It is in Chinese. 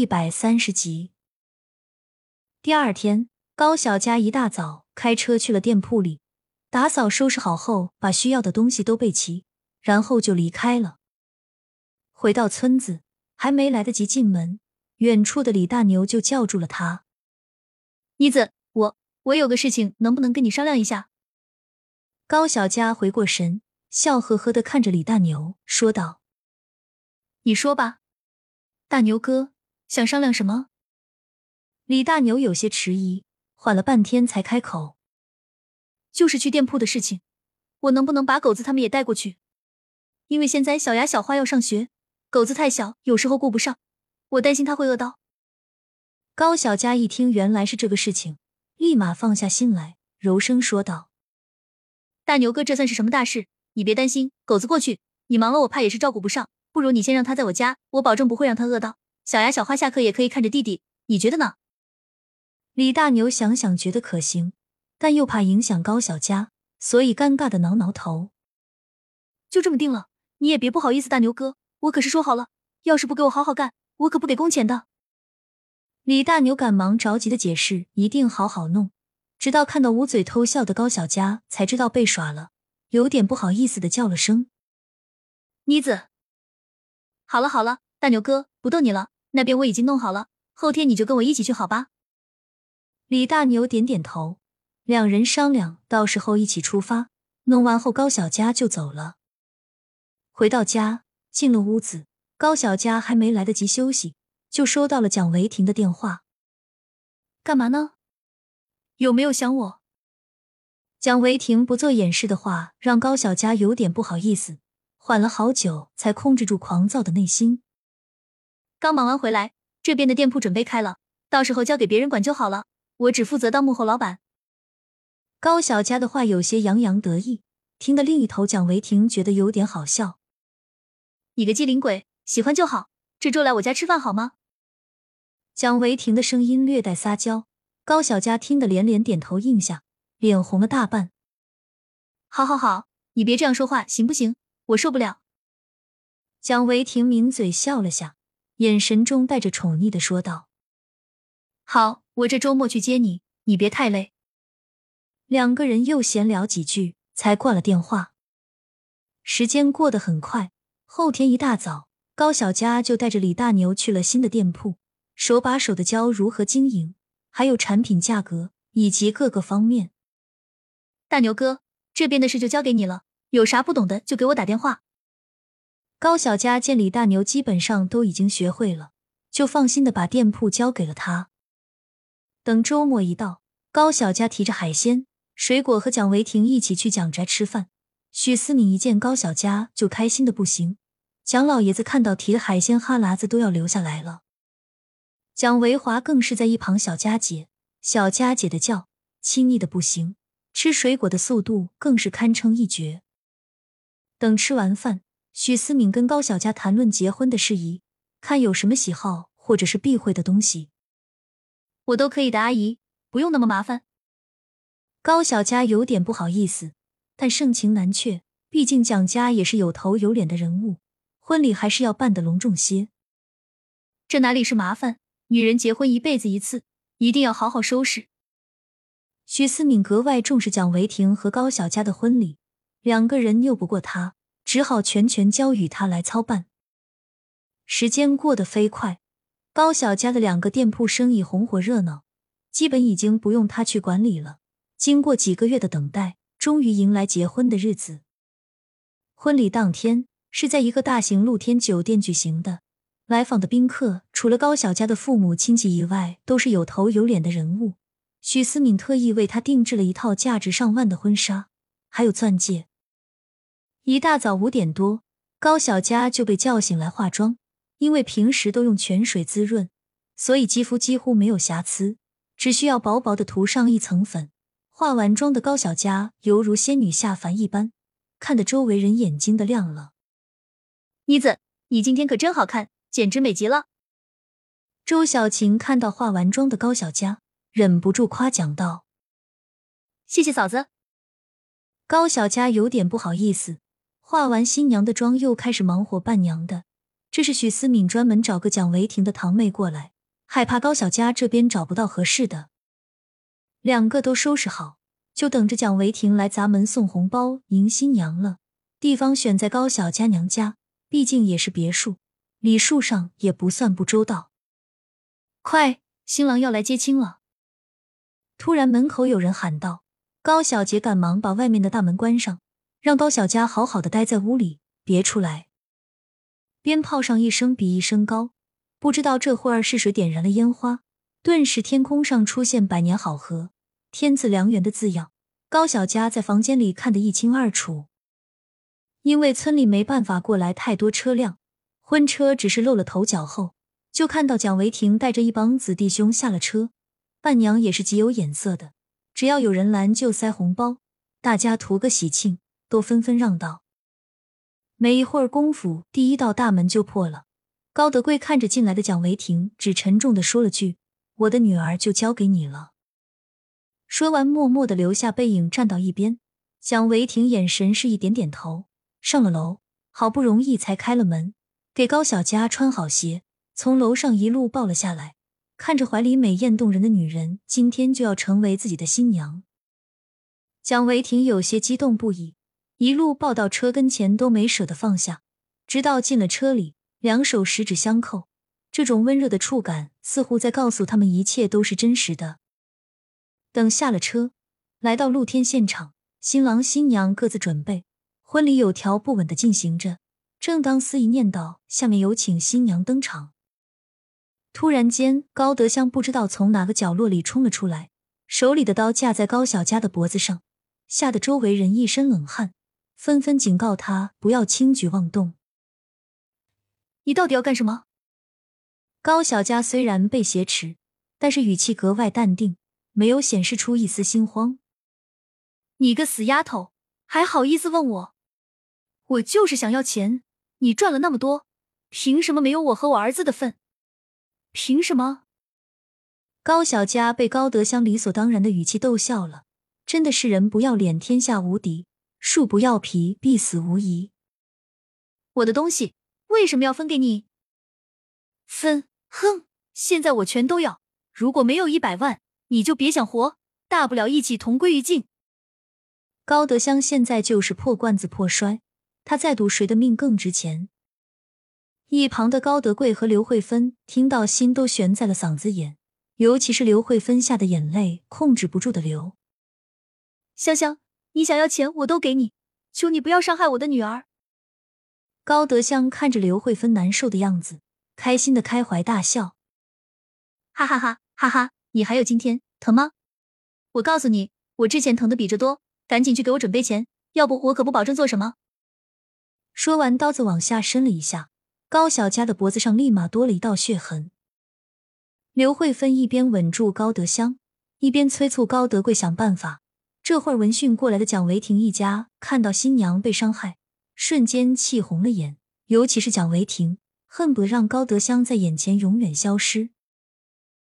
一百三十集。第二天，高小佳一大早开车去了店铺里，打扫收拾好后，把需要的东西都备齐，然后就离开了。回到村子，还没来得及进门，远处的李大牛就叫住了他：“妮子，我我有个事情，能不能跟你商量一下？”高小佳回过神，笑呵呵的看着李大牛，说道：“你说吧。”大牛哥想商量什么？李大牛有些迟疑，缓了半天才开口：“就是去店铺的事情，我能不能把狗子他们也带过去？因为现在小牙、小花要上学，狗子太小，有时候顾不上，我担心他会饿到。”高小佳一听原来是这个事情，立马放下心来，柔声说道：“大牛哥，这算是什么大事？你别担心，狗子过去，你忙了，我怕也是照顾不上。”不如你先让他在我家，我保证不会让他饿到。小牙、小花下课也可以看着弟弟，你觉得呢？李大牛想想觉得可行，但又怕影响高小佳，所以尴尬的挠挠头。就这么定了，你也别不好意思，大牛哥，我可是说好了，要是不给我好好干，我可不给工钱的。李大牛赶忙着急的解释，一定好好弄。直到看到捂嘴偷笑的高小佳，才知道被耍了，有点不好意思的叫了声：“妮子。”好了好了，大牛哥不逗你了，那边我已经弄好了，后天你就跟我一起去，好吧？李大牛点点头，两人商量，到时候一起出发。弄完后，高小佳就走了。回到家，进了屋子，高小佳还没来得及休息，就收到了蒋维婷的电话。干嘛呢？有没有想我？蒋维婷不做掩饰的话，让高小佳有点不好意思。缓了好久，才控制住狂躁的内心。刚忙完回来，这边的店铺准备开了，到时候交给别人管就好了，我只负责当幕后老板。高小佳的话有些洋洋得意，听得另一头蒋维婷觉得有点好笑。你个机灵鬼，喜欢就好，这周来我家吃饭好吗？蒋维婷的声音略带撒娇，高小佳听得连连点头应下，脸红了大半。好好好，你别这样说话行不行？我受不了。蒋维婷抿嘴笑了下，眼神中带着宠溺的说道：“好，我这周末去接你，你别太累。”两个人又闲聊几句，才挂了电话。时间过得很快，后天一大早，高小佳就带着李大牛去了新的店铺，手把手的教如何经营，还有产品价格以及各个方面。大牛哥，这边的事就交给你了。有啥不懂的就给我打电话。高小佳见李大牛基本上都已经学会了，就放心的把店铺交给了他。等周末一到，高小佳提着海鲜、水果和蒋维婷一起去蒋宅吃饭。许思敏一见高小佳就开心的不行，蒋老爷子看到提的海鲜，哈喇子都要流下来了。蒋维华更是在一旁小佳姐、小佳姐的叫，亲昵的不行，吃水果的速度更是堪称一绝。等吃完饭，许思敏跟高小佳谈论结婚的事宜，看有什么喜好或者是避讳的东西。我都可以的，阿姨，不用那么麻烦。高小佳有点不好意思，但盛情难却，毕竟蒋家也是有头有脸的人物，婚礼还是要办得隆重些。这哪里是麻烦？女人结婚一辈子一次，一定要好好收拾。许思敏格外重视蒋维婷和高小佳的婚礼。两个人拗不过他，只好全权交予他来操办。时间过得飞快，高小家的两个店铺生意红火热闹，基本已经不用他去管理了。经过几个月的等待，终于迎来结婚的日子。婚礼当天是在一个大型露天酒店举行的，来访的宾客除了高小家的父母亲戚以外，都是有头有脸的人物。许思敏特意为他定制了一套价值上万的婚纱，还有钻戒。一大早五点多，高小佳就被叫醒来化妆。因为平时都用泉水滋润，所以肌肤几乎没有瑕疵，只需要薄薄的涂上一层粉。化完妆的高小佳犹如仙女下凡一般，看得周围人眼睛都亮了。妮子，你今天可真好看，简直美极了。周小晴看到化完妆的高小佳，忍不住夸奖道：“谢谢嫂子。”高小佳有点不好意思。化完新娘的妆，又开始忙活伴娘的，这是许思敏专门找个蒋维婷的堂妹过来，害怕高小佳这边找不到合适的。两个都收拾好，就等着蒋维婷来砸门送红包迎新娘了。地方选在高小佳娘家，毕竟也是别墅，礼数上也不算不周到。快，新郎要来接亲了！突然门口有人喊道。高小杰赶忙把外面的大门关上，让高小佳好好的待在屋里，别出来。鞭炮上一声比一声高，不知道这会儿是谁点燃了烟花，顿时天空上出现“百年好合，天赐良缘”的字样。高小佳在房间里看得一清二楚。因为村里没办法过来太多车辆，婚车只是露了头角后，就看到蒋维婷带着一帮子弟兄下了车，伴娘也是极有眼色的。只要有人拦，就塞红包，大家图个喜庆，都纷纷让道。没一会儿功夫，第一道大门就破了。高德贵看着进来的蒋维婷，只沉重的说了句：“我的女儿就交给你了。”说完，默默的留下背影，站到一边。蒋维婷眼神是一点点头，上了楼，好不容易才开了门，给高小佳穿好鞋，从楼上一路抱了下来。看着怀里美艳动人的女人，今天就要成为自己的新娘。蒋维婷有些激动不已，一路抱到车跟前都没舍得放下，直到进了车里，两手十指相扣，这种温热的触感似乎在告诉他们一切都是真实的。等下了车，来到露天现场，新郎新娘各自准备，婚礼有条不紊的进行着。正当司仪念叨“下面有请新娘登场”。突然间，高德香不知道从哪个角落里冲了出来，手里的刀架在高小佳的脖子上，吓得周围人一身冷汗，纷纷警告他不要轻举妄动。你到底要干什么？高小佳虽然被挟持，但是语气格外淡定，没有显示出一丝心慌。你个死丫头，还好意思问我？我就是想要钱，你赚了那么多，凭什么没有我和我儿子的份？凭什么？高小佳被高德香理所当然的语气逗笑了。真的是人不要脸，天下无敌；树不要皮，必死无疑。我的东西为什么要分给你？分？哼！现在我全都要。如果没有一百万，你就别想活。大不了一起同归于尽。高德香现在就是破罐子破摔，他再赌谁的命更值钱。一旁的高德贵和刘慧芬听到，心都悬在了嗓子眼，尤其是刘慧芬，吓得眼泪控制不住的流。香香，你想要钱我都给你，求你不要伤害我的女儿。高德香看着刘慧芬难受的样子，开心的开怀大笑，哈哈哈哈哈！你还有今天，疼吗？我告诉你，我之前疼的比这多，赶紧去给我准备钱，要不我可不保证做什么。说完，刀子往下伸了一下。高小佳的脖子上立马多了一道血痕。刘慧芬一边稳住高德香，一边催促高德贵想办法。这会儿闻讯过来的蒋维婷一家看到新娘被伤害，瞬间气红了眼，尤其是蒋维婷，恨不得让高德香在眼前永远消失。